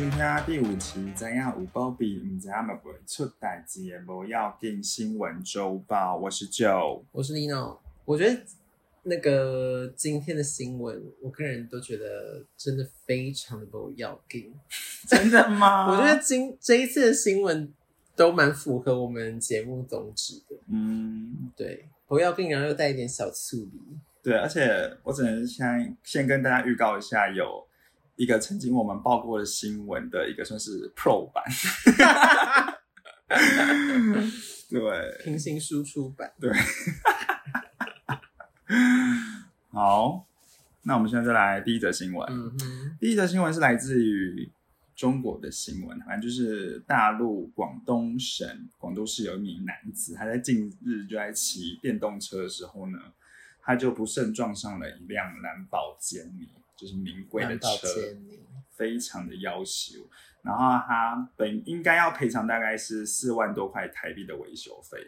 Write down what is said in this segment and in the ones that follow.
收听第五期，怎样有保庇，唔知阿咪会出代志的无要紧新闻周报。我是 Joe，我是 Nino。我觉得那个今天的新闻，我个人都觉得真的非常的不要紧。真的吗？我觉得今这一次的新闻都蛮符合我们节目宗旨的。嗯，对，不要紧，然后又带一点小醋梨。对，而且我只能先先跟大家预告一下，有一个曾经我们报过的新闻的一个算是 Pro 版，对平行输出版。对。好，那我们现在再来第一则新闻。嗯，第一则新闻是来自于中国的新闻，反正就是大陆广东省广州市有一名男子，他在近日就在骑电动车的时候呢，他就不慎撞上了一辆蓝宝坚尼，就是名贵的车，非常的要求。然后他本应该要赔偿大概是四万多块台币的维修费，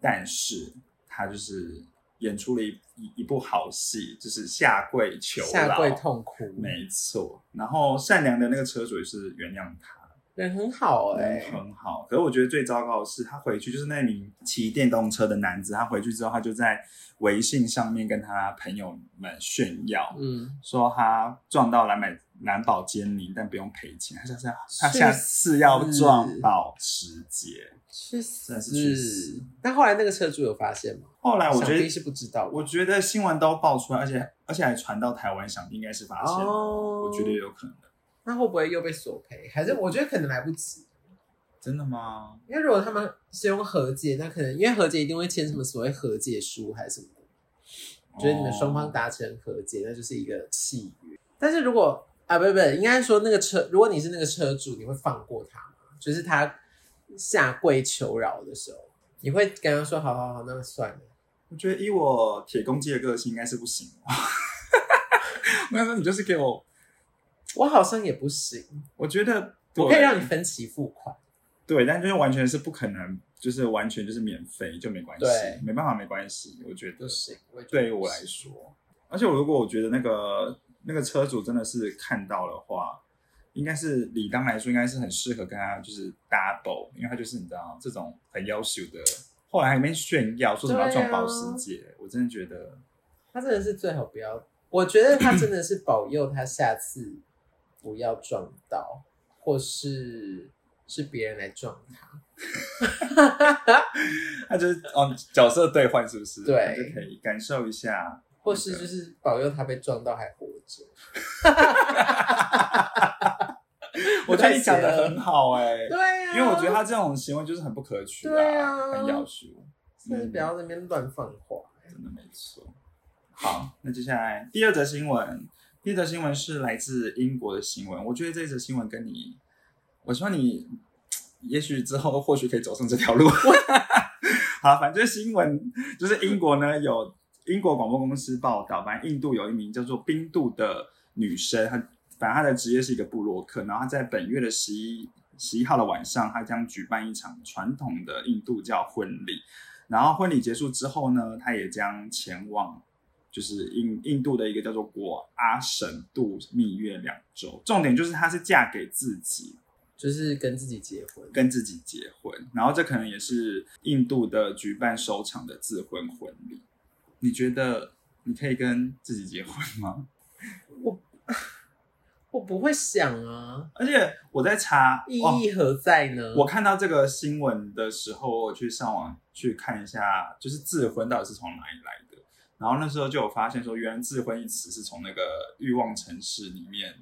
但是他就是演出了一一一部好戏，就是下跪求饶，下跪痛哭，没错。然后善良的那个车主也是原谅他，人很好哎、人很好。可是我觉得最糟糕的是，他回去就是那名骑电动车的男子，他回去之后，他就在微信上面跟他朋友们炫耀，嗯，说他撞到蓝买蓝宝坚尼，但不用赔钱。他下次他下次要撞保时捷。去真的是去死死。但后来那个车主有发现吗？后来我觉得是不知道。我觉得新闻都爆出来，而且而且还传到台湾，想必应该是发现了。哦我觉得有可能。那会不会又被索赔？还是我觉得可能来不及，真的吗？因为如果他们是用和解，那可能因为和解一定会签什么所谓和解书还是什么的，觉得你们双方达成和解，那就是一个契约。但是如果啊，不不，应该说那个车，如果你是那个车主，你会放过他吗？就是他下跪求饶的时候，你会跟他说：“好好好，那算了。我觉得以我铁公鸡的个性，应该是不行。我说你就是给我，”我好像也不行，我觉得我可以对让你分期付款。对，但就是完全是不可能，就是完全就是免费就没关系对，没办法没关系。我觉得不行，我也觉得对于我来说，而且我如果我觉得那个那个车主真的是看到的话，应该是理当来说，应该是很适合跟他就是 double，因为他就是你知道这种很要求的，后来还没炫耀说什么要撞保时捷，我真的觉得他真的是最好不要，我觉得他真的是保佑他下次不要撞到，或是是别人来撞他。他就是哦角色兑换是不是？对就可以感受一下，或是就是保佑他被撞到还活着。我觉得你讲的很好哎、对啊，因为我觉得他这种行为就是很不可取对啊很要求，真的不要在那边乱放话。真的没错。好，那接下来第二则新闻，第二则新闻是来自英国的新闻。我觉得这则新闻跟你，我希望你，也许之后或许可以走上这条路。好，反正新闻就是英国呢有英国广播公司报道，反正印度有一名叫做冰度的女生，她反正她的职业是一个布洛克，然后她在本月的十一十一号的晚上，她将举办一场传统的印度教婚礼。然后婚礼结束之后呢，她也将前往就是印印度的一个叫做果阿神度蜜月两周。重点就是她是嫁给自己，就是跟自己结婚，跟自己结婚，然后这可能也是印度的举办首场的自婚婚礼。你觉得你可以跟自己结婚吗？我 我不会想啊，而且我在查意哦义何在呢？我看到这个新闻的时候，我去上网去看一下，就是自婚到底是从哪里来的。然后那时候就有发现说，原来自婚一词是从那个《欲望城市》里面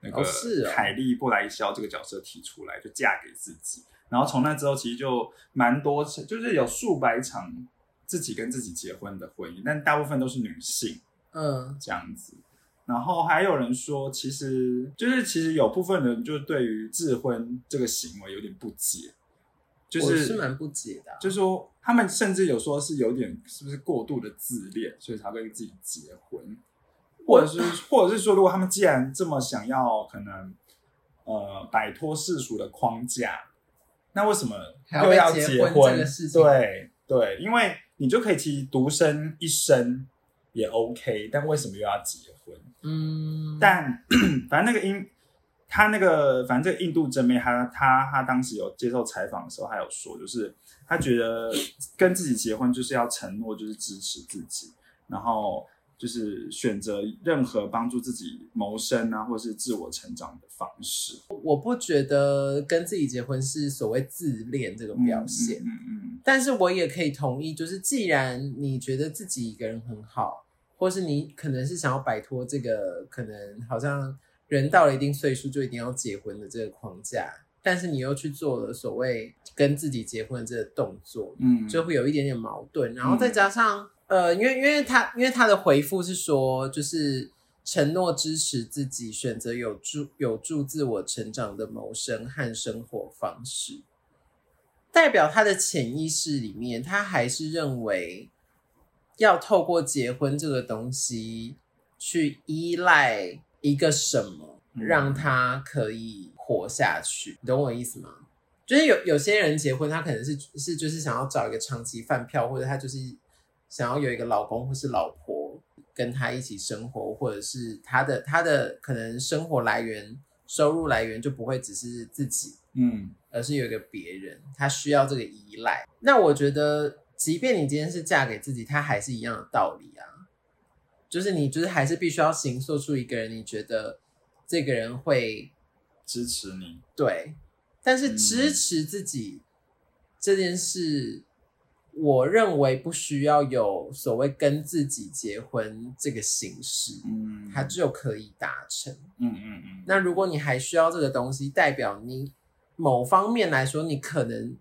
那个凯莉布莱肖这个角色提出来，就嫁给自己。然后从那之后，其实就蛮多，就是有数百场自己跟自己结婚的婚姻，但大部分都是女性。嗯，这样子。然后还有人说，其实就是其实有部分人就对于自婚这个行为有点不解，就我是是蛮不解的啊、就说他们甚至有说是有点是不是过度的自恋，所以才会跟自己结婚，或者是或者是说，如果他们既然这么想要可能呃摆脱世俗的框架，那为什么又要结婚结婚这个事情？对对，因为你就可以其实独身一生也 OK，但为什么又要结婚？嗯，但 反正那个英他那个反正这个印度真妹，他他他当时有接受采访的时候，他有说，就是他觉得跟自己结婚就是要承诺，就是支持自己，然后就是选择任何帮助自己谋生啊，或是自我成长的方式。我不觉得跟自己结婚是所谓自恋这个表现，嗯嗯但是我也可以同意，就是既然你觉得自己一个人很好，或是你可能是想要摆脱这个可能好像人到了一定岁数就一定要结婚的这个框架，但是你又去做了所谓跟自己结婚的这个动作，嗯，就会有一点点矛盾，然后再加上、呃，因为因为他因为他的回复是说，就是承诺支持自己选择有助有助自我成长的谋生和生活方式，代表他的潜意识里面，他还是认为要透过结婚这个东西去依赖一个什么，嗯让他可以活下去，你懂我意思吗？就是有有些人结婚，他可能是是就是想要找一个长期饭票，或者他就是想要有一个老公或是老婆跟他一起生活，或者是他的他的可能生活来源、收入来源就不会只是自己，嗯而是有一个别人，他需要这个依赖。那我觉得，即便你今天是嫁给自己，他还是一样的道理啊。就是你就是还是必须要形塑出一个人，你觉得这个人会支持你，对，但是嗯支持自己这件事，我认为不需要有所谓跟自己结婚这个形式，嗯，它就可以达成。嗯嗯嗯，那如果你还需要这个东西，代表你某方面来说，你可能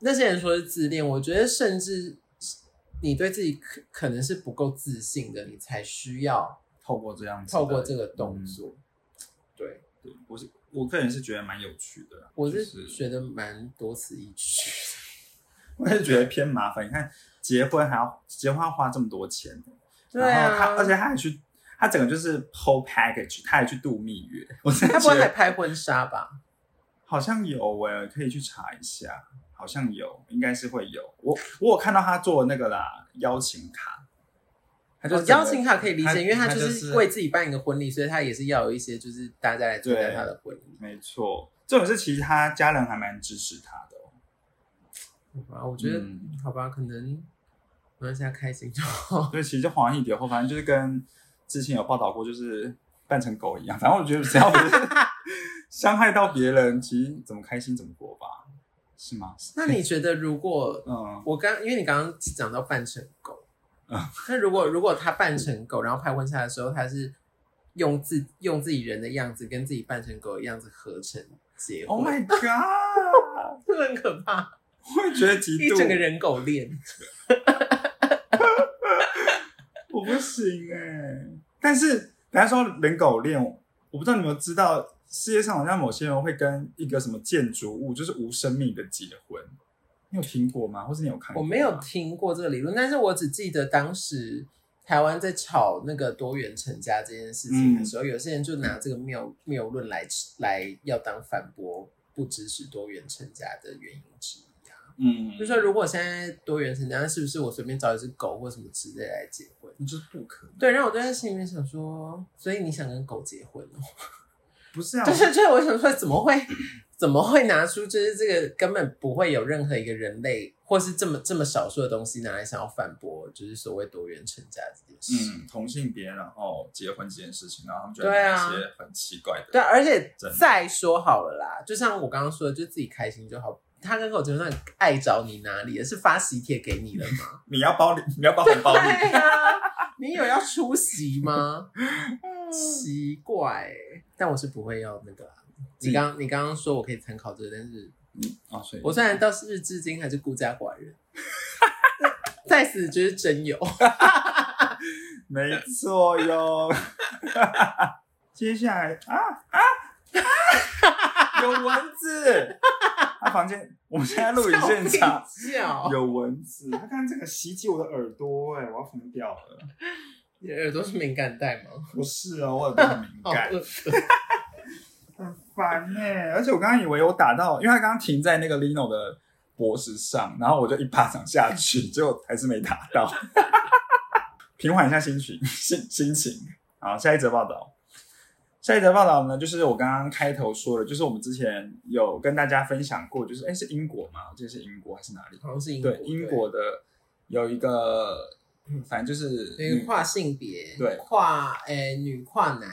那些人说是自恋，我觉得甚至你对自己可可能是不够自信的，你才需要透过这样子，透过这个动作。对，对，我是我个人是觉得蛮有趣的啦，我是觉得蛮多此一举。我也觉得偏麻烦。你看结婚还要结婚要花这么多钱，对然后他啊，而且他还去，他整个就是 whole package，他还去度蜜月，他不会还拍婚纱吧？好像有诶、可以去查一下，好像有，应该是会有。我我有看到他做那个啦邀请卡，他就邀请卡可以理解，因为他他就就是是为自己办一个婚礼，所以他也是要有一些就是大家来参加他的婚礼。没错，这种是其实他家人还蛮支持他的哦。好吧，我觉得、嗯好吧，可能没关系，他开心就好。所以其实就黄一点后，反正就是跟之前有报道过，就是扮成狗一样。反正我觉得只要不是 伤害到别人，其实怎么开心怎么过吧，是吗？那你觉得，如果嗯。我刚因为你刚刚讲到扮成狗，嗯。那如果如果他扮成狗，然后拍婚纱的时候，他是用自用自己人的样子跟自己扮成狗的样子合成结婚，Oh my god，这很可怕，我会觉得极一度，整个人狗恋。我不行哎、但是等下说人狗恋，我不知道你有没有知道，世界上好像某些人会跟一个什么建筑物，就是无生命的结婚。你有听过吗？或是你有看过？我没有听过这个理论，但是我只记得当时台湾在吵那个多元成家这件事情的时候，有些人就拿这个谬谬论来来要当反驳不支持多元成家的原因之一啊。嗯，就说如果现在多元成家，是不是我随便找一只狗或什么之类来结婚？你就是不可能，对，然后我就在心里面想说，所以你想跟狗结婚哦？不是啊，就是就是，我想说，怎么会怎么会拿出就是这个根本不会有任何一个人类或是这么这么少数的东西拿来想要反驳，就是所谓多元成家这件事。嗯，同性别然后结婚这件事情，然后他们就对啊拿一些很奇怪的，对，而且再说好了啦，就像我刚刚说的，就自己开心就好。他跟狗结婚，那爱找你哪里了？是发喜帖给你了吗？你要包礼，你要包红包 礼，对啊，你有要出席吗？奇怪欸、但我是不会要那个啦。你刚你刚刚说我可以参考这个，但是哦，所以我虽然到日至今还是孤家寡人，在此就是真有。没错哟。接下来啊啊啊，有蚊子！他房间，我们现在录影现场，有蚊子，他刚刚这个袭击我的耳朵、哎，我要疯掉了。你的耳朵是敏感带吗？不是哦，我耳朵很敏感，很烦呢、而且我刚刚以为我打到，因为他刚刚停在那个 Lino 的脖子上，然后我就一巴掌下去，结果还是没打到。平缓一下心情，心心情。好，下一则报道。下一则报道呢，就是我刚刚开头说的，就是我们之前有跟大家分享过，就是哎是英国嘛，我记得是英国还是哪里？好像是英国对，英国的有一个，反正就是对跨性别，对跨诶、女跨男，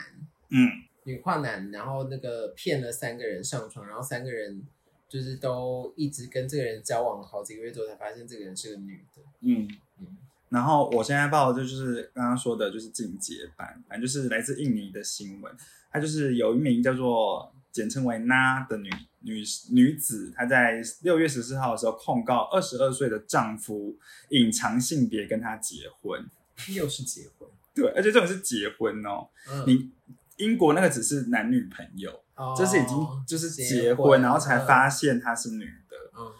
嗯，女跨男，然后那个骗了三个人上床，然后三个人就是都一直跟这个人交往了好几个月之后，才发现这个人是个女的。嗯嗯然后我现在报的就是刚刚说的，就是进阶版，反正就是来自印尼的新闻。它就是有一名叫做简称为娜的女女女子，她在六月十四号的时候控告二十二岁的丈夫隐藏性别跟她结婚。又是结婚，对，而且这种是结婚哦。嗯，你英国那个只是男女朋友，哦这是已经就是结结婚，婚然后才发现她是女的。嗯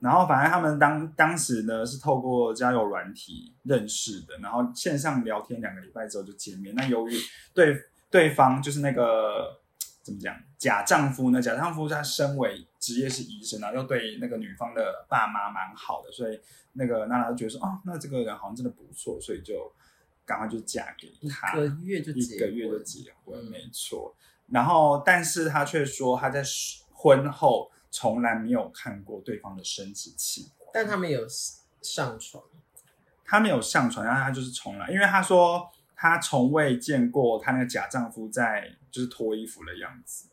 然后反正他们当当时呢是透过交友软体认识的，然后线上聊天两个礼拜之后就见面。那由于对对方就是那个怎么讲假丈夫呢？假丈夫他身为职业是医生，然后又对那个女方的爸妈蛮好的，所以那个娜娜就觉得说，哦，那这个人好像真的不错，所以就赶快就嫁给他一他。个月就一个月就结婚，嗯没错。然后，但是他却说他在婚后从来没有看过对方的生殖器官，但他们有上床，他没有上床，然后他就是从来，因为他说他从未见过她那个假丈夫在就是脱衣服的样子，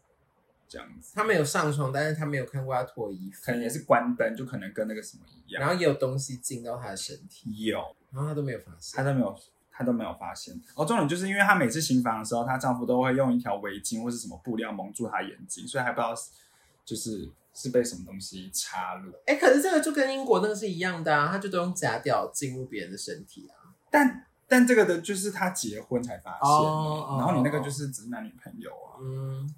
这样子，他们有上床，但是她没有看过她脱衣服可，能也是关灯，就可能跟那个什么一样，然后也有东西进到她的身体，有然后她都没有发现她。都没有。她都没有发现哦，重点就是因为她每次行房的时候，她丈夫都会用一条围巾或是什么布料蒙住她眼睛，所以还不知道就是是被什么东西插入。哎、可是这个就跟英国那个是一样的啊，他就都用假屌进入别人的身体啊。但但这个的就是他结婚才发现，然后你那个就是只是男女朋友啊。嗯，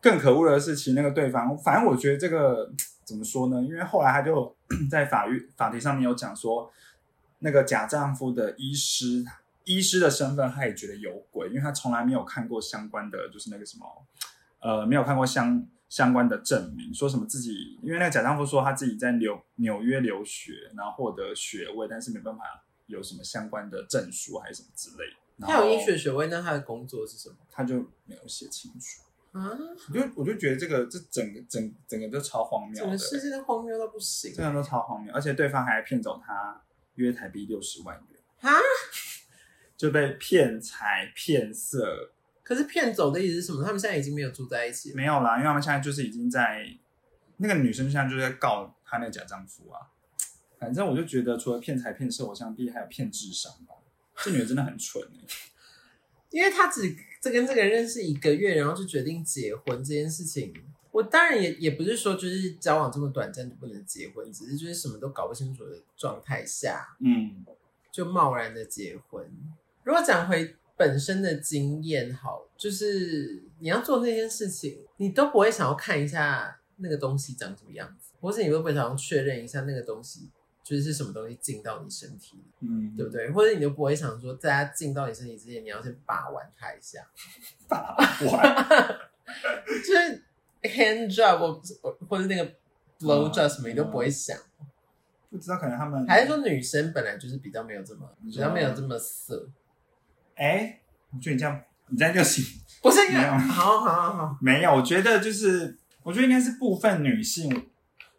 更可恶的是，其实那个对方，反正我觉得这个怎么说呢？因为后来他就 在法律法庭上面有讲说，那个假丈夫的医师，医师的身份他也觉得有鬼，因为他从来没有看过相关的，就是那个什么，呃，没有看过相相关的证明，说什么自己，因为那个假丈夫说他自己在纽纽约留学，然后获得学位，但是没办法有什么相关的证书还是什么之类的。他有医学学位，那他的工作是什么他就没有写清楚。啊？我就我就觉得这个这整个整整个都超荒谬的整个，世界都荒谬到不行真的都超荒谬，而且对方还骗走他约台币六十万元，啊！就被骗财骗色，可是骗走的意思是什么？他们现在已经没有住在一起了。没有啦，因为他们现在就是已经在那个女生现在就在告她那个假丈夫啊。反正我就觉得，除了骗财骗色，我想必还有骗智商吧。这女人真的很蠢哎、因为她只这跟这个人认识一个月，然后就决定结婚这件事情，我当然也也不是说就是交往这么短暂就不能结婚，只是就是什么都搞不清楚的状态下嗯，就贸然的结婚。如果讲回本身的经验，好，就是你要做那件事情，你都不会想要看一下那个东西长什么样子，或是你会不会想要确认一下那个东西就是是什么东西进到你身体里。嗯，对不对？或者你就不会想说，在它进到你身体之前，你要先把玩它一下，把玩，就是 hand job 或或者那个 blow job 什么，嗯你都不会想。不知道可能他们还是说女生本来就是比较没有这么比较没有这么色？哎、我觉得你这样你这样就行。不是因为没有好好好好，没有，我觉得就是，我觉得应该是部分女性。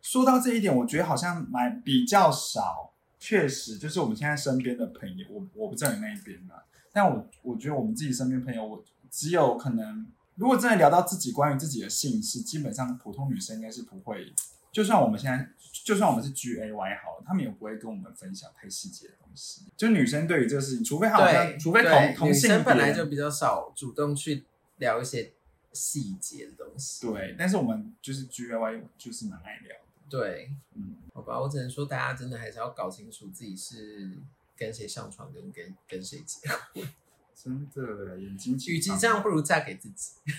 说到这一点，我觉得好像蛮比较少。确实，就是我们现在身边的朋友，我我不知道你那一边啦，但我我觉得我们自己身边朋友，我只有可能，如果真的聊到自己关于自己的姓氏，基本上普通女生应该是不会。就算我们现在，就算我们是 G A Y 好了，他们也不会跟我们分享太细节的东西。就女生对于这个事情，除非好像，除非同同性女生本来就比较少主动去聊一些细节的东西。对，但是我们就是 G A Y 就是蛮爱聊的。对，嗯，好吧，我只能说大家真的还是要搞清楚自己是跟谁上床，跟跟跟谁结婚。真的眼睛与其张这样，不如嫁给自己。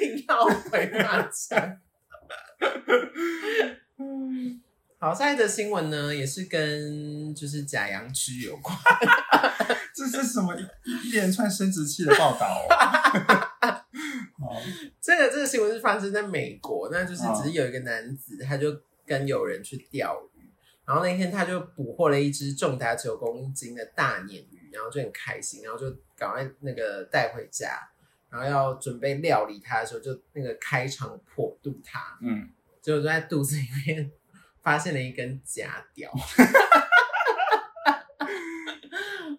硬要回马枪。好，下一则新闻呢，也是跟就是假阳具有关。这是什么一一一连串生殖器的报道哦？好，这个这个新闻是发生在美国，那就是嗯。只是有一个男子，他就跟友人去钓鱼，然后那天他就捕获了一只重达九公斤的大鲶鱼，然后就很开心，然后就赶快那个带回家，然后要准备料理它的时候，就那个开肠破肚它，嗯，结果就在肚子里面发现了一根假屌。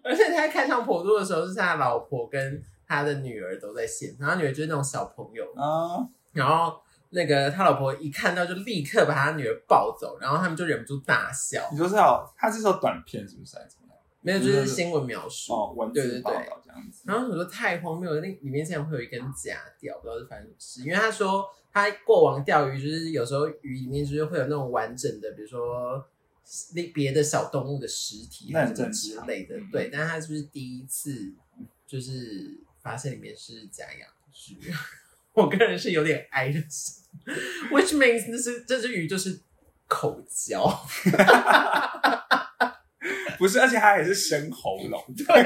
而且他在开肠破肚的时候，是他老婆跟他的女儿都在现场，然后女儿就是那种小朋友，啊，然后那个他老婆一看到就立刻把他女儿抱走，然后他们就忍不住大笑。你说是有，他是说短片是不是还是怎么样？没有，就是新闻描述。哦，文对对对字报道这样子。然后我说太荒谬了，那里面竟然会有一根假钓，不知道是发生什么事。因为他说他过往钓鱼，就是有时候鱼里面就是会有那种完整的，比如说那别的小动物的尸体那很还是什么正常之类的嗯。对，但是他是不是第一次就是发现里面是假洋芋？我个人是有点哀的心，which means 那是这只鱼就是口交。不是，而且它也是生喉咙，对它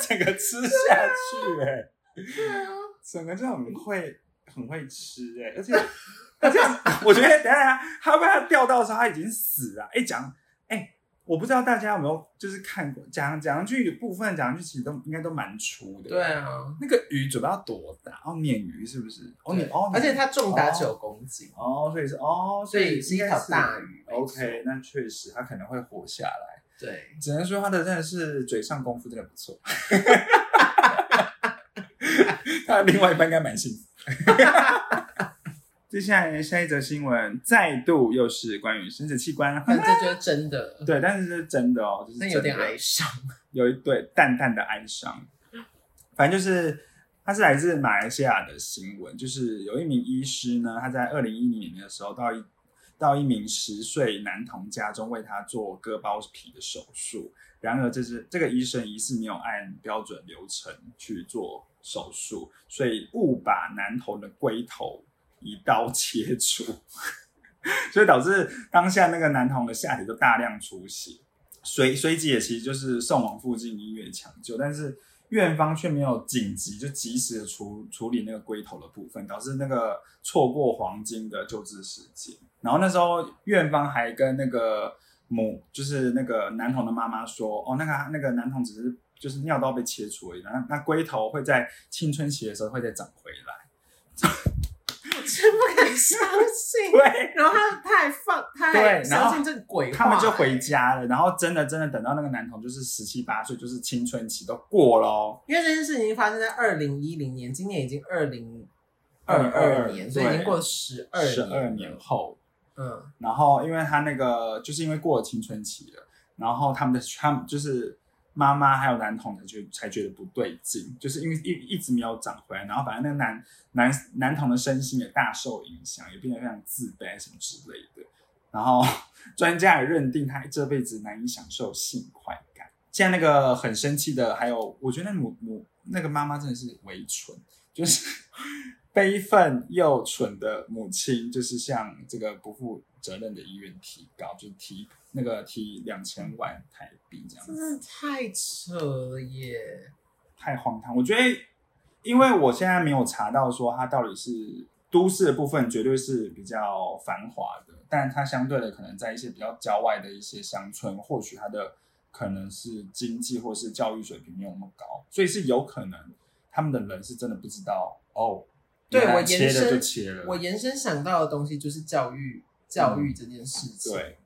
整个吃下去、哎，整个就很会很会吃、哎，而且 而且我觉得等一下它被它钓到的时候，它已经死了。哎、讲哎、我不知道大家有没有就是看过讲讲句部分讲句其实都应该都蛮粗的。对，啊，那个鱼嘴巴要多大？哦，鲶鱼是不是？哦，哦，而且它重达哦九公斤。哦，所以是哦，所以是一条应该是大鱼 OK，那确实它可能会活下来。对，只能说他的真的是嘴上功夫真的不错。他的另外一半应该蛮幸福。接下来下一则新闻，再度又是关于生殖器官，但这就是真的，对，但是是真的哦，就是那有点哀伤。有一对淡淡的哀伤。反正就是，它是来自马来西亚的新闻，就是有一名医师呢，他在二零一零年的时候到一到一名十岁男童家中为他做割包皮的手术，然而这是这个医生疑似没有按标准流程去做手术，所以误把男童的龟头一刀切除，所以导致当下那个男童的下体就大量出血。随随即也其实就是送往附近医院抢救，但是院方却没有紧急就及时的处处理那个龟头的部分，导致那个错过黄金的救治时间。然后那时候院方还跟那个母，就是那个男童的妈妈说，哦，那个那个男童只是就是尿道被切除而已，那那龟头会在青春期的时候会再长回来。真不敢相信。对，然后他他还放，他相信这个鬼话，他们就回家了，然后真的真的等到那个男童就是十七八岁，就是青春期都过了哦。因为这件事情发生在二零一零年，今年已经二零二二年，所以已经过了十二十二年后，嗯，然后因为他那个就是因为过了青春期了，然后他们的他们就是妈妈还有男童的就才觉得不对劲，就是因为一一直没有长回来，然后反正那个男男男童的身心也大受影响，也变得非常自卑什么之类的。然后 专家也认定他这辈子难以享受性快感。现在那个很生气的，还有我觉得那母母那个妈妈真的是为蠢，就是 悲愤又蠢的母亲，就是向这个不负责任的医院提告，就是提那个提两千万台币这样真子，的太扯了耶！太荒唐。我觉得，因为我现在没有查到说它到底是都市的部分，绝对是比较繁华的，但它相对的可能在一些比较郊外的一些乡村，或许它的可能是经济或是教育水平没有那么高，所以是有可能他们的人是真的不知道哦。对我延伸切了，我延伸想到的东西就是教育，教育这件事情。对，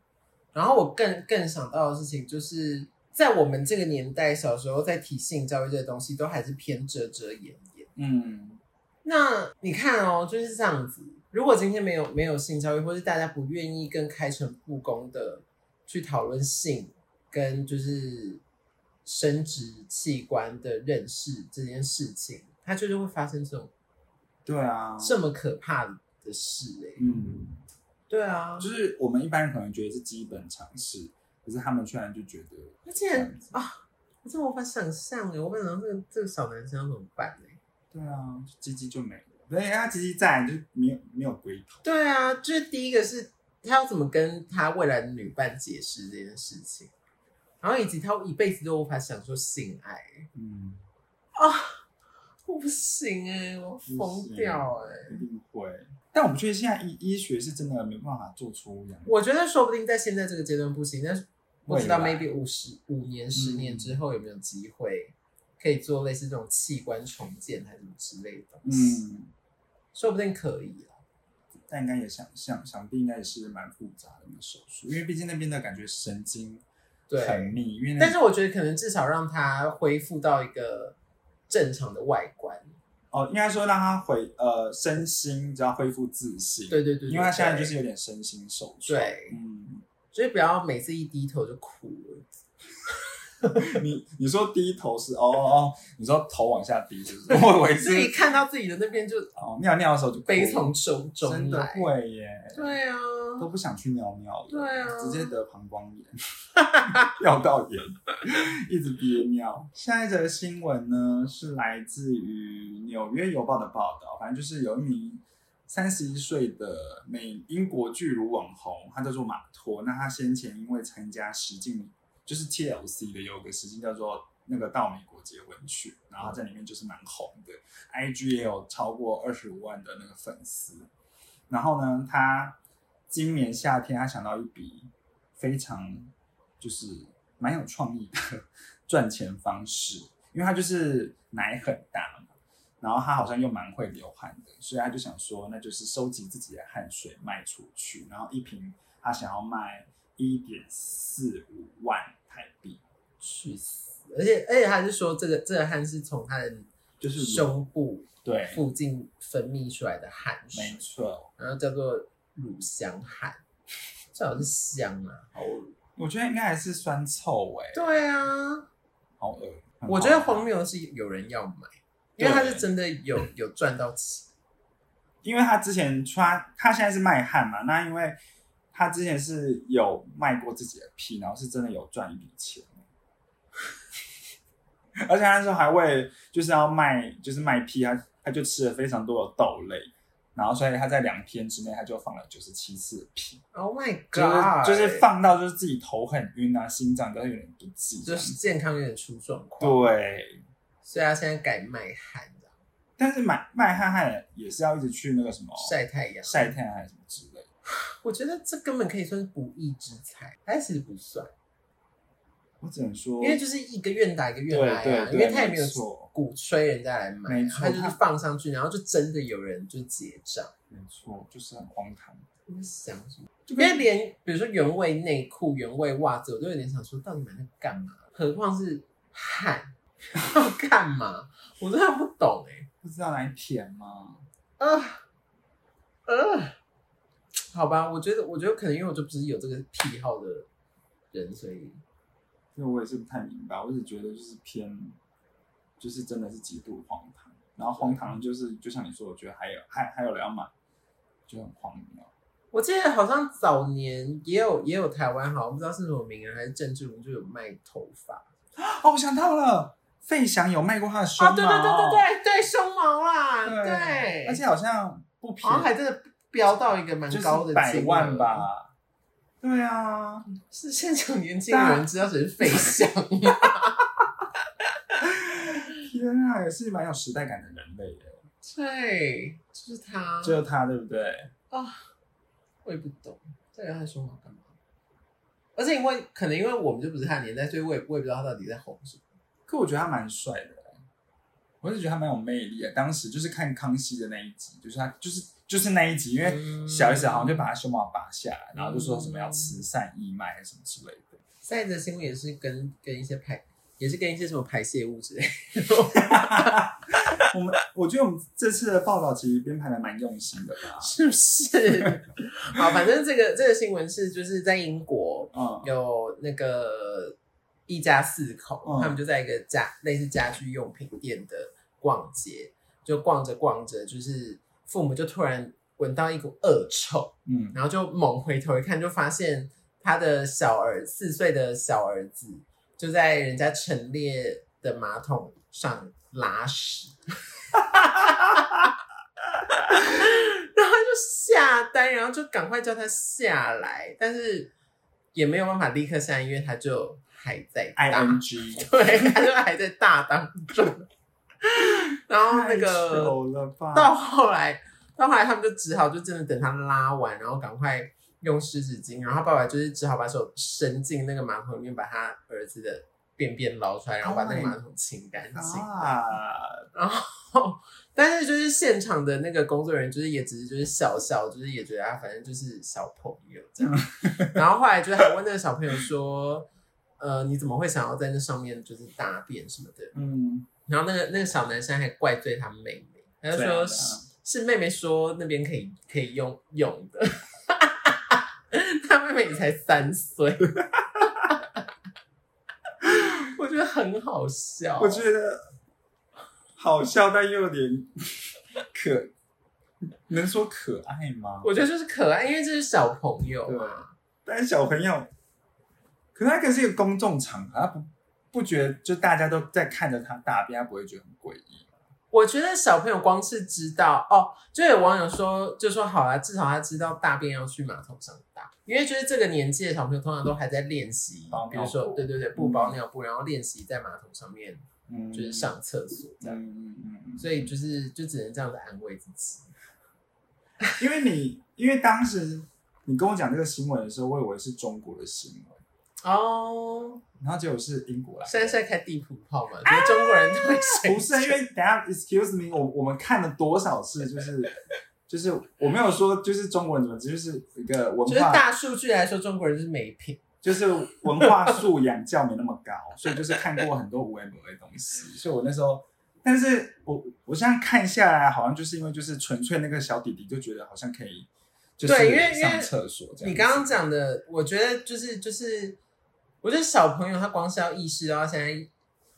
然后我更更想到的事情就是，在我们这个年代，小时候在提性教育这个东西，都还是偏遮遮掩掩。嗯，那你看哦，就是这样子。如果今天没有没有性教育，或是大家不愿意跟开诚布公的去讨论性跟就是生殖器官的认识这件事情，它就是会发生这种对啊，这么可怕的事哎、嗯，对啊，就是我们一般人可能觉得是基本常识，可是他们居然就觉得而且啊，我真的无法想象哎，我本来这个这个小男生要怎么办呢？对啊，鸡鸡就没了，对，他鸡鸡在就没有没有龟头，对啊，就是第一个是他要怎么跟他未来的女伴解释这件事情，然后以及他一辈子都无法享受性爱嗯，啊，我不行哎、我疯掉哎、一定会。但我们觉得现在医医学是真的没办法做出养，我觉得说不定在现在这个阶段不行，但是不知道 maybe 五十五年、十年嗯之后有没有机会可以做类似这种器官重建还是什么之类的东西，嗯，说不定可以啊。但应该也想想想必应该也是蛮复杂的那个手术，因为毕竟那边的感觉神经对很密，因为但是我觉得可能至少让它恢复到一个正常的外观。哦，应该说让他回呃身心只要恢复自信，对对对对因为他现在就是有点身心受创，对嗯，所以不要每次一低头就哭了。你 你说低头是哦哦哦，你说头往下低是不是？我以为自己是看到自己的那边就哦尿尿的时候就哭悲从中中真的来。会耶，对啊，都不想去尿尿了，对啊直接得膀胱炎，尿道炎，一直憋尿。下一则新闻呢是来自于《纽约邮报》的报道，反正就是有一名三十一岁的美英国巨乳网红，他叫做马托。那他先前因为参加实境，就是 TLC 的有个事情叫做那个到美国结婚去，然后在里面就是蛮红的，IG 也有超过二十五万的那个粉丝。然后呢，他今年夏天他想到一笔非常就是蛮有创意的 赚钱方式，因为他就是奶很大嘛，然后他好像又蛮会流汗的，所以他就想说，那就是收集自己的汗水卖出去，然后一瓶他想要卖一点四五万台币，去死！而且而且他是说这个这个汗是从他的就是胸部对，附近分泌出来的汗水。没，错，然后叫做乳香汗，最好是香啊，好恶。我觉得应该还是酸臭哎、对啊，好恶。我觉得荒荒谬的是有人要买，因为他是真的有有赚到钱。因为他之前穿他现在是卖汗嘛，那因为他之前是有卖过自己的屁，然后是真的有赚一笔钱，而且他那时候还为就是要卖就是卖屁，他他就吃了非常多的豆类，然后所以他在两天之内他就放了九十七次的屁，Oh my god！就是放到就是自己头很晕啊，心脏都有点不济就是健康有点出状况，，对。所以他现在改卖汗的但是买卖汗汗也是要一直去那个什么晒太阳。晒太阳还是什么之类的。我觉得这根本可以算是不义之财，但其实不算，我只能说，因为就是一个愿打一个愿挨啊，对对对因为他也没有没错鼓吹人家来买啊，没错他就是放上去，然后就真的有人就结账。没错，就是很荒唐。我在想什么？就因为连比如说原味内裤、原味袜子，我都有点想说，到底买那干嘛？何况是汗，要干嘛？我真的不懂哎、不知道哪里舔吗？啊呃，好吧，我觉得，我觉得可能因为我就不是有这个癖好的人，所以因为我也是不太明白，我只觉得就是偏，就是真的是极度荒唐。然后荒唐就是，就像你说，我觉得还有还还有人要买，就很荒谬。我记得好像早年也有也有台湾，好像不知道是什么名人还是郑志龙，就有卖头发哦，我想到了，费翔有卖过他的胸毛，啊，对对对对对对，胸毛啦，对对，而且好像不便好像还真的飙到一个蛮高的百万，吧。对啊，是现场年轻人知道谁是费翔吗？天啊，也是蛮有时代感的人类耶。对，就是他，就是他，对不对？啊，我也不懂，这个他胸毛干嘛？而且因为可能因为我们就不是他的年代，所以我也我也不知道他到底在红什么。可我觉得他蛮帅的，我是觉得他蛮有魅力的。当时就是看康熙的那一集，就是他就是就是那一集，因为嗯小 S 好像就把他胸毛拔下来，然后就说什么要慈善义卖还是什么之类的。下一则新闻也是跟跟一些排，也是跟一些什么排泄物之类的。我们我觉得我们这次的报道其实编排的蛮用心的吧。是不是？好，反正这个这个新闻是就是在英国嗯有那个一家四口，嗯他们就在一个家类似家居用品店的逛街，就逛着逛着，就是父母就突然闻到一股恶臭，嗯，然后就猛回头一看，就发现他的小儿四岁的小儿子就在人家陈列的马桶上拉屎，然后他就吓呆，然后就赶快叫他下来，但是也没有办法立刻下来，因为他就还在 G，对，他就还在大当中。然后那个？到后来，到后来他们就只好就真的等他拉完，然后赶快用湿纸巾，然后爸爸就是只好把手伸进那个马桶里面，把他儿子的便便捞出来，然后把那个马桶清干净。啊，然后，但是就是现场的那个工作人员，就是也只是就是笑笑，就是也觉得啊反正就是小朋友这样。然后后来就还问那个小朋友说：“呃，你怎么会想要在那上面就是大便什么的嗯，？”然后那个那个小男生还怪罪他妹妹，他说是是妹妹说那边可以可以用用的，他妹妹也才三岁，我觉得很好笑。我觉得好笑，但又有点可，能说可爱吗？我觉得就是可爱，因为这是小朋友嘛。但是小朋友，可是他可是一个公众场合，他不不觉得就大家都在看着他大便，他不会觉得很诡异。我觉得小朋友光是知道哦，就有网友说，就说好啦，至少他知道大便要去马桶上大，因为就是这个年纪的小朋友通常都还在练习，比如说对对对，不包尿布，然后练习在马桶上面嗯，就是上厕所这样，嗯嗯嗯所以就是就只能这样子安慰自己。嗯，因为你因为当时你跟我讲这个新闻的时候，我以为是中国的新闻，哦，然后结果是英国来的。现在是在开地图炮嘛？觉得中国人都会生不是，因为等下，excuse me，我我们看了多少次，就是 就是我没有说就是中国人怎么，就是一个文化就是化，大数据来说，中国人就是没品。就是文化素养较没那么高，所以就是看过很多无为不为的东西，所以我那时候，但是我我现在看下来，好像就是因为就是纯粹那个小弟弟就觉得好像可以，就是上厕所这样。你刚刚讲的，我觉得就是就是，我觉得小朋友他光是要意识到他现在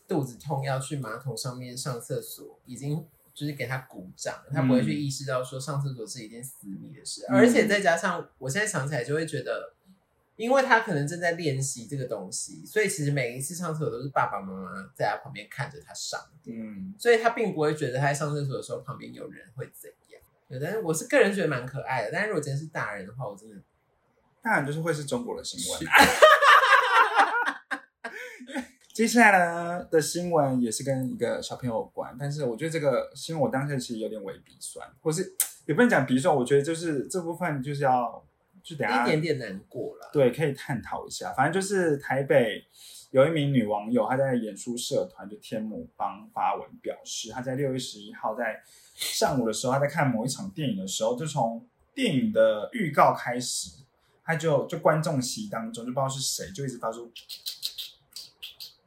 肚子痛要去马桶上面上厕所，已经就是给他鼓掌，他不会去意识到说上厕所是一件私密的事，嗯而且再加上我现在想起来就会觉得。因为他可能正在练习这个东西，所以其实每一次上厕所都是爸爸妈妈在他旁边看着他上，嗯，所以他并不会觉得他在上厕所的时候旁边有人会怎样。对，但是我是个人觉得蛮可爱的，但是如果真的是大人的话，我真的大人就是会是中国的新闻。接下来呢的新闻也是跟一个小朋友有关，但是我觉得这个新闻我当下其实有点微鼻酸，或是也不能讲鼻酸，我觉得就是这部分就是要就等一下一点点难过了。对，可以探讨一下。反正就是台北有一名女网友，她在演出社团就天母帮发文表示，她在六月十一号在上午的时候，她在看某一场电影的时候，就从电影的预告开始，她就就观众席当中就不知道是谁，就一直发出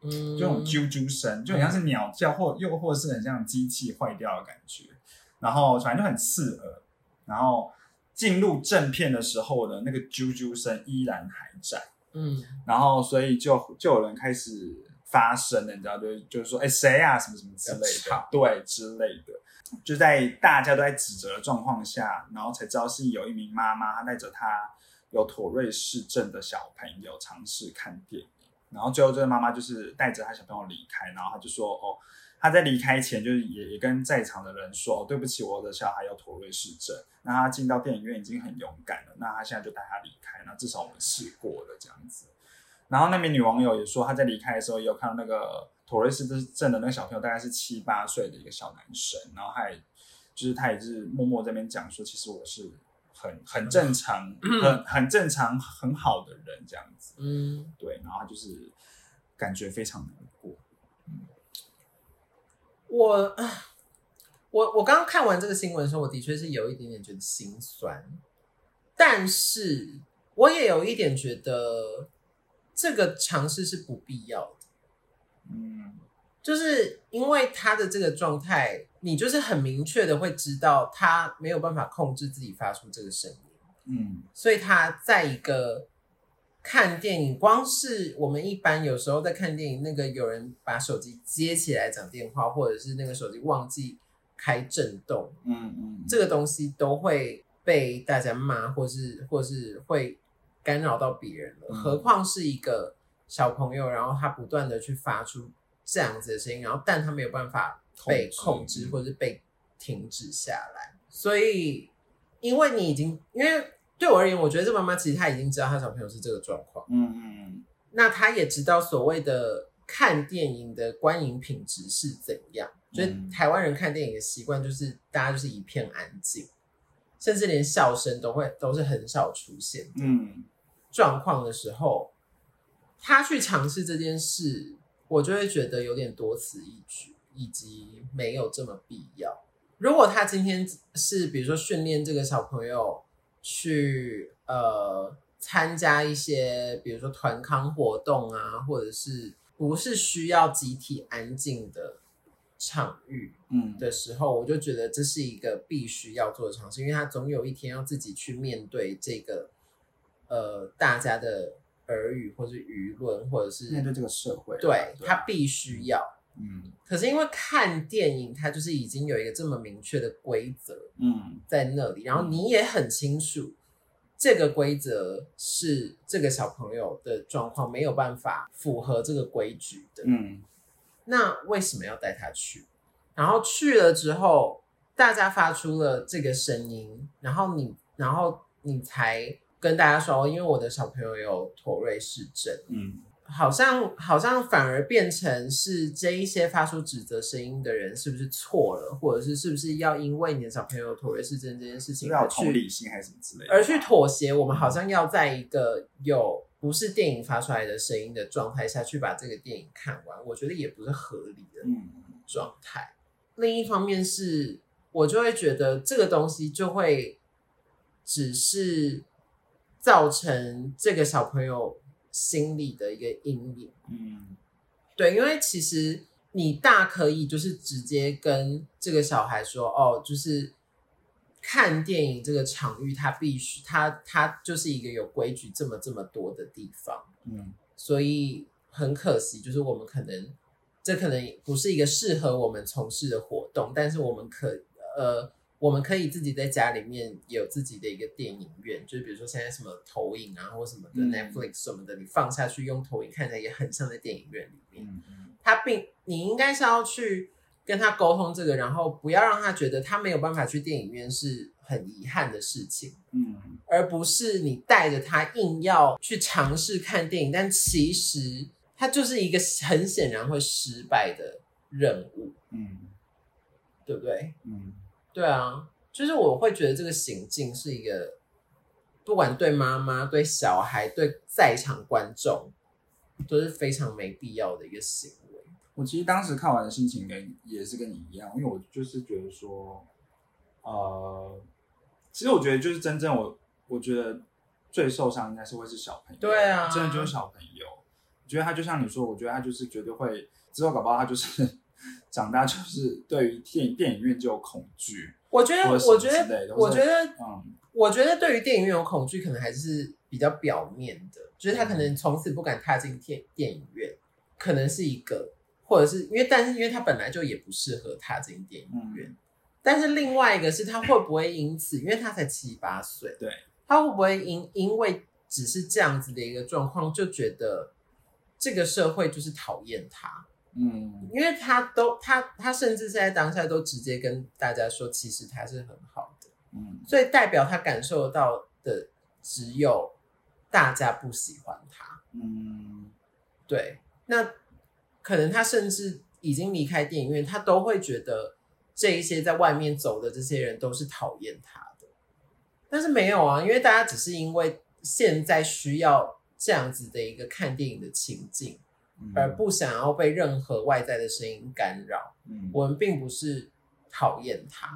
嗯，这种啾啾声，就很像是鸟叫，或又或是很像机器坏掉的感觉，然后反正就很刺耳。然后进入正片的时候呢，那个啾啾声依然还在。嗯。然后所以就就有人开始发声了，你知道，就就是说，哎，谁啊，什么什么之类的，对之类的，就在大家都在指责的状况下，然后才知道是有一名妈妈，她带着她有妥瑞氏症的小朋友尝试看电影，然后最后这个妈妈就是带着她小朋友离开，然后她就说，哦。她在离开前，就是也也跟在场的人说，对不起，我的小孩有妥瑞氏症。那他进到电影院已经很勇敢了，那他现在就带他离开，那至少我们试过了这样子。然后那名女网友也说，她在离开的时候也有看到那个妥瑞氏症的那个小朋友，大概是七八岁的一个小男生，然后还就是他也是默默这边讲说，其实我是很很正常、很很正常、很好的人这样子。嗯，对，然后他就是感觉非常难过。我 我我刚刚看完这个新闻的时候，我的确是有一点点觉得心酸，但是我也有一点觉得这个尝试是不必要的。嗯就是因为他的这个状态，你就是很明确的会知道他没有办法控制自己发出这个声音，嗯。所以他在一个看电影，光是我们一般有时候在看电影，那个有人把手机接起来讲电话，或者是那个手机忘记开震动，嗯嗯，这个东西都会被大家骂，或是或是会干扰到别人了。嗯。何况是一个小朋友，然后他不断的去发出这样子的声音，然后但他没有办法被控控制制或者是被停止下来。所以，因为你已经，因为对我而言，我觉得这妈妈其实她已经知道她小朋友是这个状况，嗯嗯那她也知道所谓的看电影的观影品质是怎样。就是嗯台湾人看电影的习惯，就是大家就是一片安静，甚至连笑声都会都是很少出现嗯状况的时候，他去尝试这件事，我就会觉得有点多此一举，以及没有这么必要。如果他今天是比如说训练这个小朋友去呃参加一些比如说团康活动啊，或者是不是需要集体安静的场域嗯的时候，我就觉得这是一个必须要做的尝试，因为他总有一天要自己去面对这个呃大家的耳语或是舆论，或者是面对这个社会，对对他必须要。嗯。可是因为看电影，它就是已经有一个这么明确的规则嗯。在那里，然后你也很清楚这个规则是这个小朋友的状况没有办法符合这个规矩的，嗯。那为什么要带他去？然后去了之后，大家发出了这个声音，然后你，然后你才跟大家说，哦因为我的小朋友有妥瑞氏症，嗯好像好像反而变成是这一些发出指责声音的人是不是错了，或者是是不是要因为你的小朋友有妥瑞氏症这件事情要去同理心还是什么之类的，而去妥协？我们好像要在一个有不是电影发出来的声音的状态下去把这个电影看完，我觉得也不是合理的嗯状态。另一方面是，我就会觉得这个东西就会只是造成这个小朋友心理的一个阴影。嗯对，因为其实你大可以就是直接跟这个小孩说，哦，就是看电影这个场域，它必须，它它就是一个有规矩这么这么多的地方。嗯所以很可惜，就是我们可能这可能不是一个适合我们从事的活动，但是我们可呃，我们可以自己在家里面有自己的一个电影院，就是比如说现在什么投影啊或什么的、嗯 Netflix 什么的，你放下去用投影看起来也很像在电影院里面。他并你应该是要去跟他沟通这个，然后不要让他觉得他没有办法去电影院是很遗憾的事情。嗯而不是你带着他硬要去尝试看电影，但其实他就是一个很显然会失败的任务，嗯对不对？嗯对啊，就是我会觉得这个行径是一个，不管对妈妈、对小孩、对在场观众，都是非常没必要的一个行为。我其实当时看完的心情跟也是跟你一样，因为我就是觉得说，呃，其实我觉得就是真正我我觉得最受伤应该是会是小朋友，对啊真的就是小朋友。我觉得他就像你说，我觉得他就是绝对会之后搞不好他就是长大就是对于电电影院就有恐惧，我觉得，我觉得，我觉得嗯我觉得对于电影院有恐惧，可能还是比较表面的，就是他可能从此不敢踏进电电影院，可能是一个，或者是因为，但是因为他本来就也不适合踏进电影院，但是另外一个是他会不会因此，因为他才七八岁，对，他会不会因因为只是这样子的一个状况，就觉得这个社会就是讨厌他，嗯因为他都他他甚至是在当下都直接跟大家说，其实他是很好的。嗯所以代表他感受到的只有大家不喜欢他。嗯对，那可能他甚至已经离开电影院，他都会觉得这一些在外面走的这些人都是讨厌他的。但是没有啊，因为大家只是因为现在需要这样子的一个看电影的情境，嗯，而不想要被任何外在的声音干扰。嗯我们并不是讨厌他，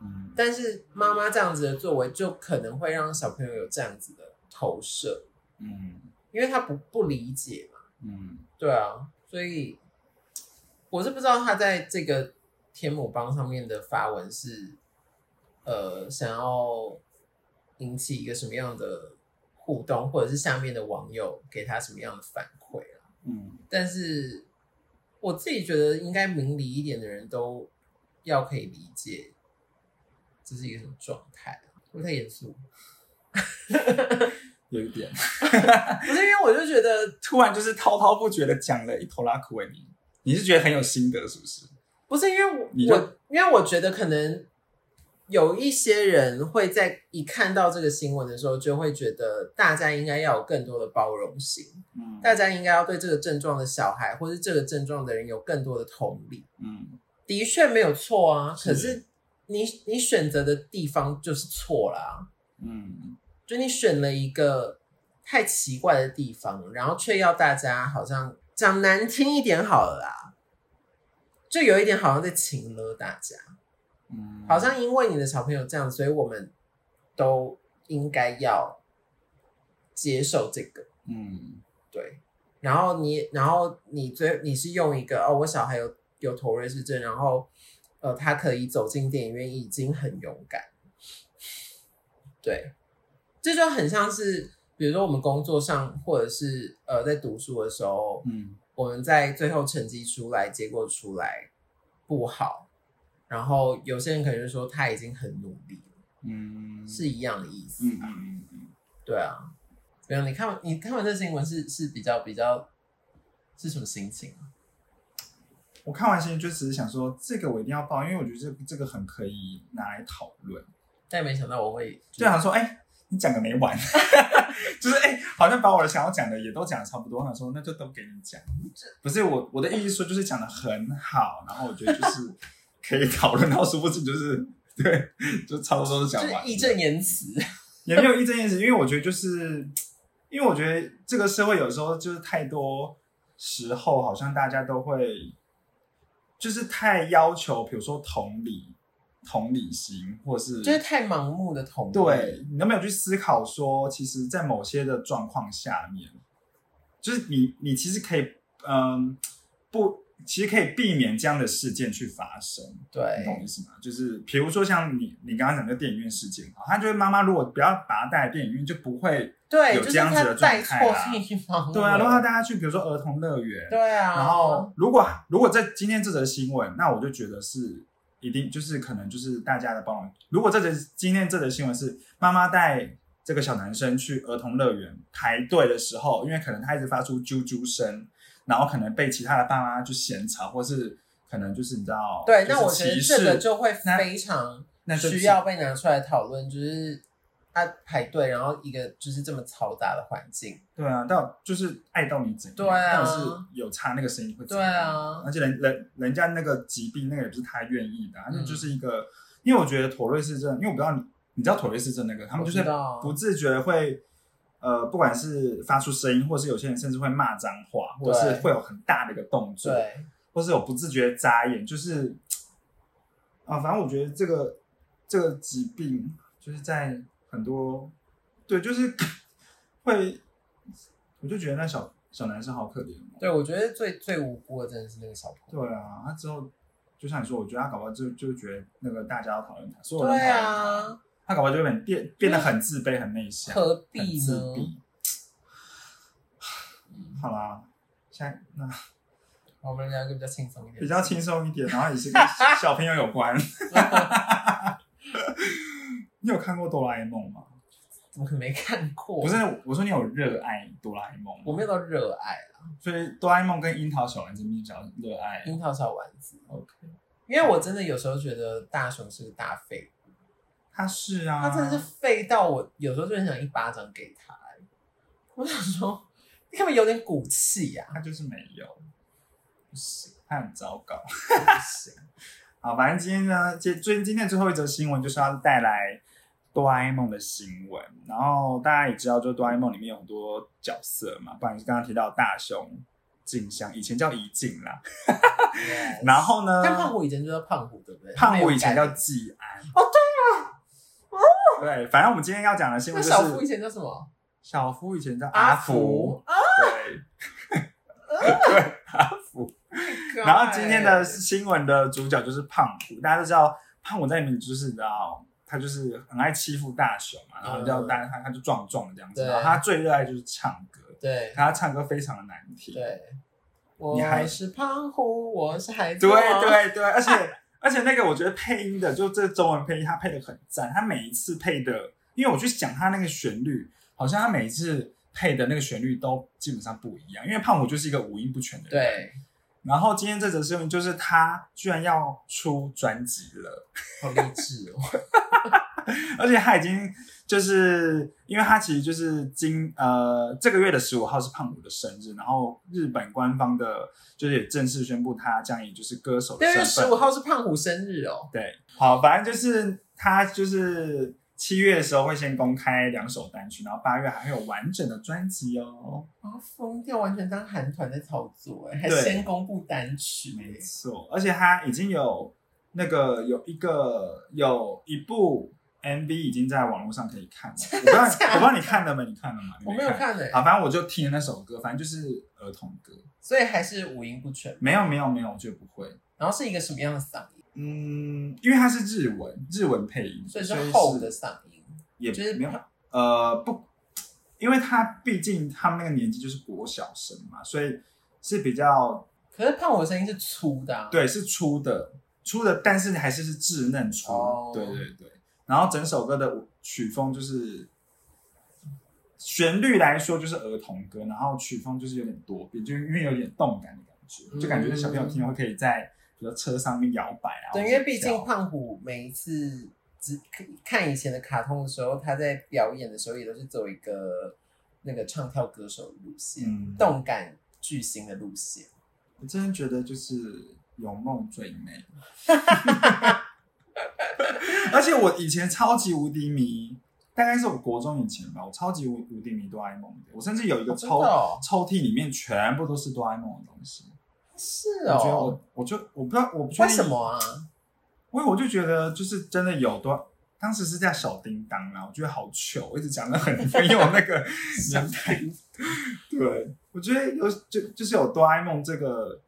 嗯但是妈妈这样子的作为，就可能会让小朋友有这样子的投射，嗯因为他不不理解嘛，嗯对啊，所以我是不知道他在这个天母帮上面的发文是，呃，想要引起一个什么样的互动，或者是下面的网友给他什么样的反馈啊？嗯但是我自己觉得，应该明理一点的人都要可以理解这是一个什么状态不太严肃？有一点，不是因为我就觉得突然就是滔滔不绝的讲了一头拉苦诶，你你是觉得很有心得是不是？不是因为我我，因为我觉得可能有一些人会在一看到这个新闻的时候，就会觉得大家应该要有更多的包容心，嗯。大家应该要对这个症状的小孩或是这个症状的人有更多的同理。嗯。的确没有错啊，是。可是你你选择的地方就是错啦、嗯，就你选了一个太奇怪的地方，然后却要大家好像讲难听一点好了啦，就有一点好像在情勒大家，嗯，好像因为你的小朋友这样，所以我们都应该要接受这个。嗯。对，然后你，然后你最你是用一个哦，我小孩有有妥瑞氏症，然后呃，他可以走进电影院，已经很勇敢。对，这就很像是，比如说我们工作上，或者是呃在读书的时候，嗯。我们在最后成绩出来，结果出来不好，然后有些人可能就说他已经很努力了，嗯，是一样的意思。嗯嗯嗯嗯，对啊，没有你看完你看完这新闻是是比较比较是什么心情啊？我看完新闻就只是想说，这个我一定要报，因为我觉得这这个很可以拿来讨论。但没想到我会就想说，哎、你讲个没完，就是哎、好像把我的想要讲的也都讲的差不多。我想说，那就都给你讲。不是我我的意思说，就是讲的很好，然后我觉得就是可以讨论到，殊不知就是 对，就差不多都是讲完。就是义正言辞。也没有义正言辞，因为我觉得就是，因为我觉得这个社会有时候就是太多时候，好像大家都会，就是太要求，比如说同理、同理心，或是就是太盲目的同理，对你都没有去思考说，其实，在某些的状况下面，就是你你其实可以，嗯，不，其实可以避免这样的事件去发生。对你懂我意思吗？就是比如说像你你刚刚讲的电影院事件啊，他就是妈妈如果不要把他带来电影院，就不会对，有这样子的状态啊对啊。如果他带他去，比如说儿童乐园，对啊，然后如果如果在今天这则新闻，那我就觉得是一定就是可能就是大家的包容。如果这则今天这则新闻是妈妈带这个小男生去儿童乐园排队的时候，因为可能他一直发出啾啾声，然后可能被其他的爸妈就嫌吵，或是可能就是你知道，对，就是那我觉得这个就会非常那就需要被拿出来讨论，就是他排队，然后一个就是这么嘈杂的环境，对啊，到就是爱到你怎样，对啊但是有差那个声音会怎对啊，而且人人人家那个疾病那个也不是他愿意的、啊，那、嗯就是一个，因为我觉得妥瑞氏症，因为我不知道你你知道妥瑞氏症那个，他们就是不自觉地会。呃，不管是发出声音，或是有些人甚至会骂脏话，或者是对会有很大的一个动作，对，或是有不自觉的眨眼，就是啊，反正我觉得这个这个疾病就是在很多对，就是会，我就觉得那小小男生好可怜哦。对，我觉得最最无辜的真的是那个小朋友，对啊，他之后就像你说，我觉得他搞不好就就觉得那个大家要讨论他，所有人对讨厌他，啊，他搞不好就会变变变得很自卑、很内向，何很必呢？自闭。好啦，现在那我们聊一个比较轻松一点，比较轻松一点，然后也是跟小朋友有关。你有看过哆啦 A 梦吗？怎么可能没看过？不是，我说你有热爱哆啦 A 梦吗，我没有到热爱啊，所以哆啦 A 梦跟樱桃小丸子，你比较热爱。樱桃小丸子，OK，因为我真的有时候觉得大雄是个大废物，他是啊，他真的是废到我有时候就很想一巴掌给他、欸我想说，你可不可以有点骨气呀、他就是没有，不行，他很糟糕。不行，好，反正今天呢，今最今天最后一则新闻就是要带来哆啦 A 梦的新闻。然后大家也知道，就哆啦 A 梦里面有很多角色嘛，不然是刚刚提到大雄、静香，以前叫怡静啦。然后呢，但胖虎以前就叫胖虎，对不对？胖虎以前叫季安。哦，对啊，对，反正我们今天要讲的新那闻就是小夫以前叫什么？小夫以前叫阿福福，啊，对，对阿福。然后今天的新闻的主角就是胖虎，大家都知道胖虎在里面就是你知道，他就是很爱欺负大雄嘛，然后叫大他他就壮壮的这样子，然后他最热爱就是唱歌，对。他唱歌非常的难听，对，你还是胖虎，我是孩子对王，对对，而且而且那个我觉得配音的，就这中文配音他配的很赞，他每一次配的，因为我去想他那个旋律，好像他每一次配的那个旋律都基本上不一样，因为胖虎就是一个五音不全的人，对，然后今天这则新闻就是他居然要出专辑了，好励志哦。而且他已经就是，因为他其实就是今呃这个月的十五号是胖虎的生日，然后日本官方的就是也正式宣布他将以就是歌手的六月身份，十五号是胖虎生日哦。对，好，反正就是他就是七月的时候会先公开两首单曲，然后八月还会有完整的专辑哦。啊，疯掉，完全当韩团在操作哎，还先公布单曲没哎，错，而且他已经有那个有一个有一部 MV 已经在网络上可以看了，我不知道我不知道你看了没？你看了吗？你我没有看哎，好，反正我就听了那首歌，反正就是儿童歌。所以还是五音不全。没有没有没有，我觉得不会。然后是一个什么样的嗓音？嗯，因为它是日文，日文配音，所以所以是厚的嗓音，也就是没有呃不，因为他毕竟他们那个年纪就是国小生嘛，所以是比较可是胖虎的声音是粗的、啊，，对是粗的粗的，但是还是是稚嫩粗，哦对对对。然后整首歌的曲风就是旋律来说就是儿童歌，然后曲风就是有点多变，就是因为有点动感的感觉，就感觉小朋友听了会可以在比如车上面摇摆啊。对，因为毕竟胖虎每一次只看以前的卡通的时候，他在表演的时候也都是走一个那个唱跳歌手的路线，嗯动感巨星的路线。我真的觉得就是有梦最美，而且我以前超级无敌迷，大概是我国中以前吧，我超级无无敌迷哆啦 A 梦的，我甚至有一个抽、抽屉里面全部都是哆啦 A 梦的东西。是我觉得哦我，我就我不知道我不为什么啊？因为我就觉得就是真的有多，当时是叫小叮当啊，我觉得好糗，我一直讲的很 很有那个年代。对，我觉得有就就是有哆啦 A 梦这个，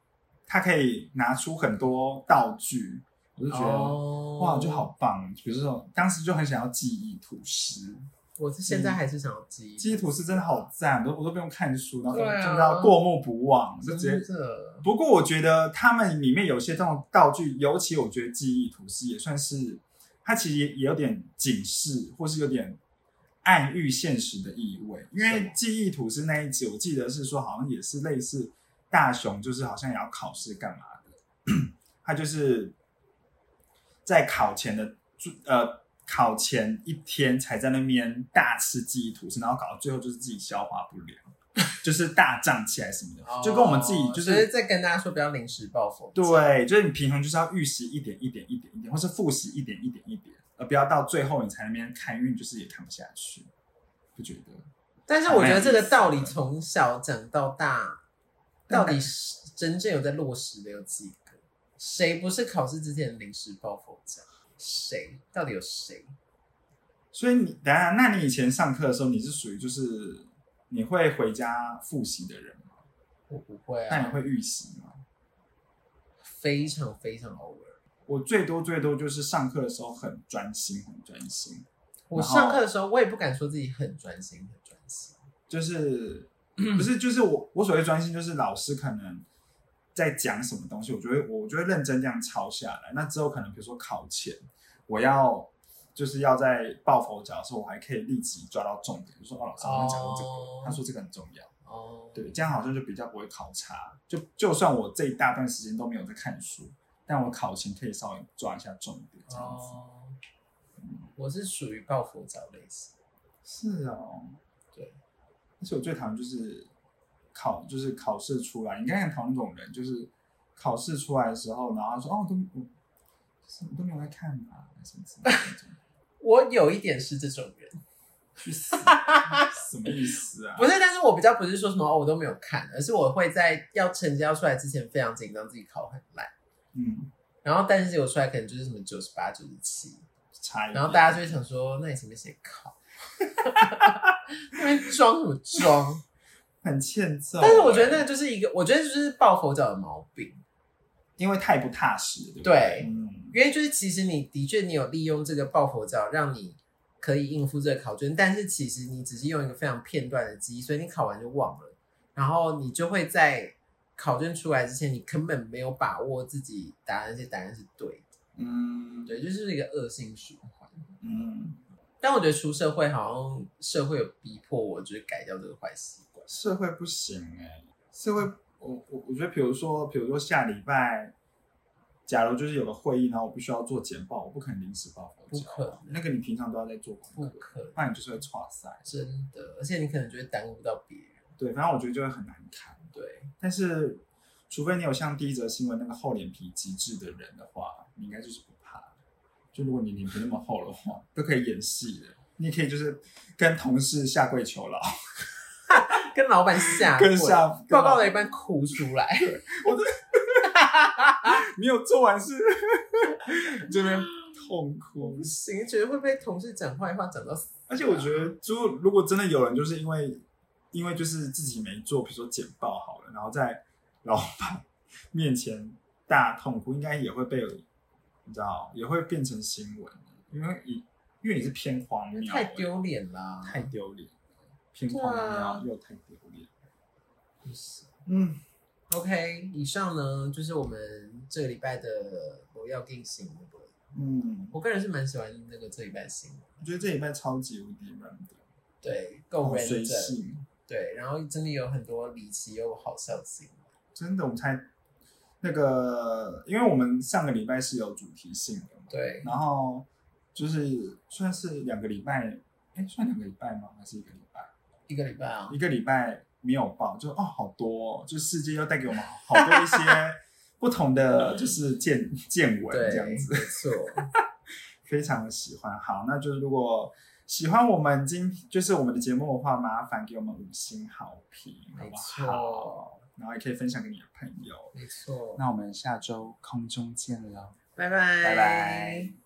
它可以拿出很多道具，我就觉得、哦。哇，就好棒。比如说当时就很想要记忆吐司，我是现在还是想要记忆，记忆吐司真的好赞，我都我都不用看书，然后就知道过目不忘，就直接不过我觉得他们里面有些这种道具，尤其我觉得记忆吐司也算是，它其实也也有点警示，或是有点暗喻现实的意味。因为记忆吐司那一集，我记得是说好像也是类似大雄，就是好像也要考试干嘛的，他就是在考前的呃考前一天才在那边大吃记忆吐司，然后搞到最后就是自己消化不良。就是大胀起来什么的，就跟我们自己就是在跟大家说，不要临时抱佛脚。对，就是你平衡就是要预习一点一点一点一点，或是复习一点一点一点，而不要到最后你才那边看，因为你就是也看不下去，不觉得？但是我觉得这个道理从小讲到大，到底是真正有在落实的有几个？谁不是考试之前临时抱佛脚？谁？到底有谁？所以你等一下，那你以前上课的时候，你是属于就是你会回家复习的人吗？我不会啊，那你会预习吗？非常非常偶尔。我最多最多就是上课的时候很专心，很专心，我上课的时候，我也不敢说自己很专心，很专心。就是 不是就是我我所谓专心，就是老师可能在讲什么东西，我就会我就会认真这样抄下来。那之后可能比如说考前，我要就是要在抱佛脚的时候，我还可以立即抓到重点，就说哦，老师刚刚讲过这个，哦他说这个很重要。哦，对，这样好像就比较不会考差。就就算我这一大段时间都没有在看书，但我考前可以稍微抓一下重点，这样子。哦，我是属于抱佛脚类型。是哦，对。而且我最讨厌就是考，就是考试出来，你刚才讨厌那种人，就是考试出来的时候，然后他说哦，都我什么都没有在看嘛，我有一点是这种人，去死，什么意思啊？不是，但是我比较不是说什么哦，我都没有看，而是我会在要成绩要出来之前非常紧张，自己考很烂，嗯，然后但是结果出来可能就是什么九十八、九十七，差一点。然后大家就会想说，那你前面写考，那边装什么装？很欠揍欸，但是我觉得那个就是一个，我觉得就是抱佛脚的毛病，因为太不踏实了，对不对？嗯，因为就是其实你的确你有利用这个抱佛脚，让你可以应付这个考卷，但是其实你只是用一个非常片段的记忆，所以你考完就忘了，然后你就会在考卷出来之前，你根本没有把握自己答案，这些答案是对的，嗯。对，就是一个恶性循环。嗯，但我觉得出社会好像社会有逼迫我，就是改掉这个坏习惯。社会不行哎、社会我我我觉得，比如说，比如说下礼拜假如就是有个会议，然后我必须要做简报，我不可能临时抱佛脚不可那个你平常都要在做功课，不可能，不然你就是会错赛。真的，而且你可能就会耽误到别人。对，反正我觉得就会很难看。对，但是，除非你有像第一则新闻那个厚脸皮极致的人的话，你应该就是不怕。就如果你脸皮那么厚的话，都可以演戏的。你也可以就是跟同事下跪求饶，跟老板下跪跟下报告了一半哭出来，我真的 没有做完事，这边痛哭不。行，觉得会被同事讲坏话讲到死。而且我觉得，就如果真的有人就是因为因为就是自己没做，比如说简报好了，然后在老板面前大痛哭，应该也会被你知道，也会变成新闻，因为你因为你是偏荒谬，太丢脸啦！太丢脸，偏荒对啊谬又太丢脸。嗯，OK，以上呢就是我们这个礼拜的我要定新闻。嗯，我个人是蛮喜欢那个这礼拜的新闻，我觉得这礼拜超级无敌 random，对，够好 random，随性，对，然后真的有很多离奇又好笑的新闻。真的，我们才那个，因为我们上个礼拜是有主题性的嘛，对，然后就是算是两个礼拜，哎，算两个礼拜吗？还是一个礼拜？一个礼拜啊一，个礼拜没有报，就哦，好多、哦，就世界又带给我们好多一些不同的就是见见闻对，这样子，没错，非常的喜欢。好，那就是如果喜欢我们今就是我们的节目的话，麻烦给我们五星好评，好没不好？错，然后也可以分享给你的朋友。没错。那我们下周空中见了，拜拜，拜拜。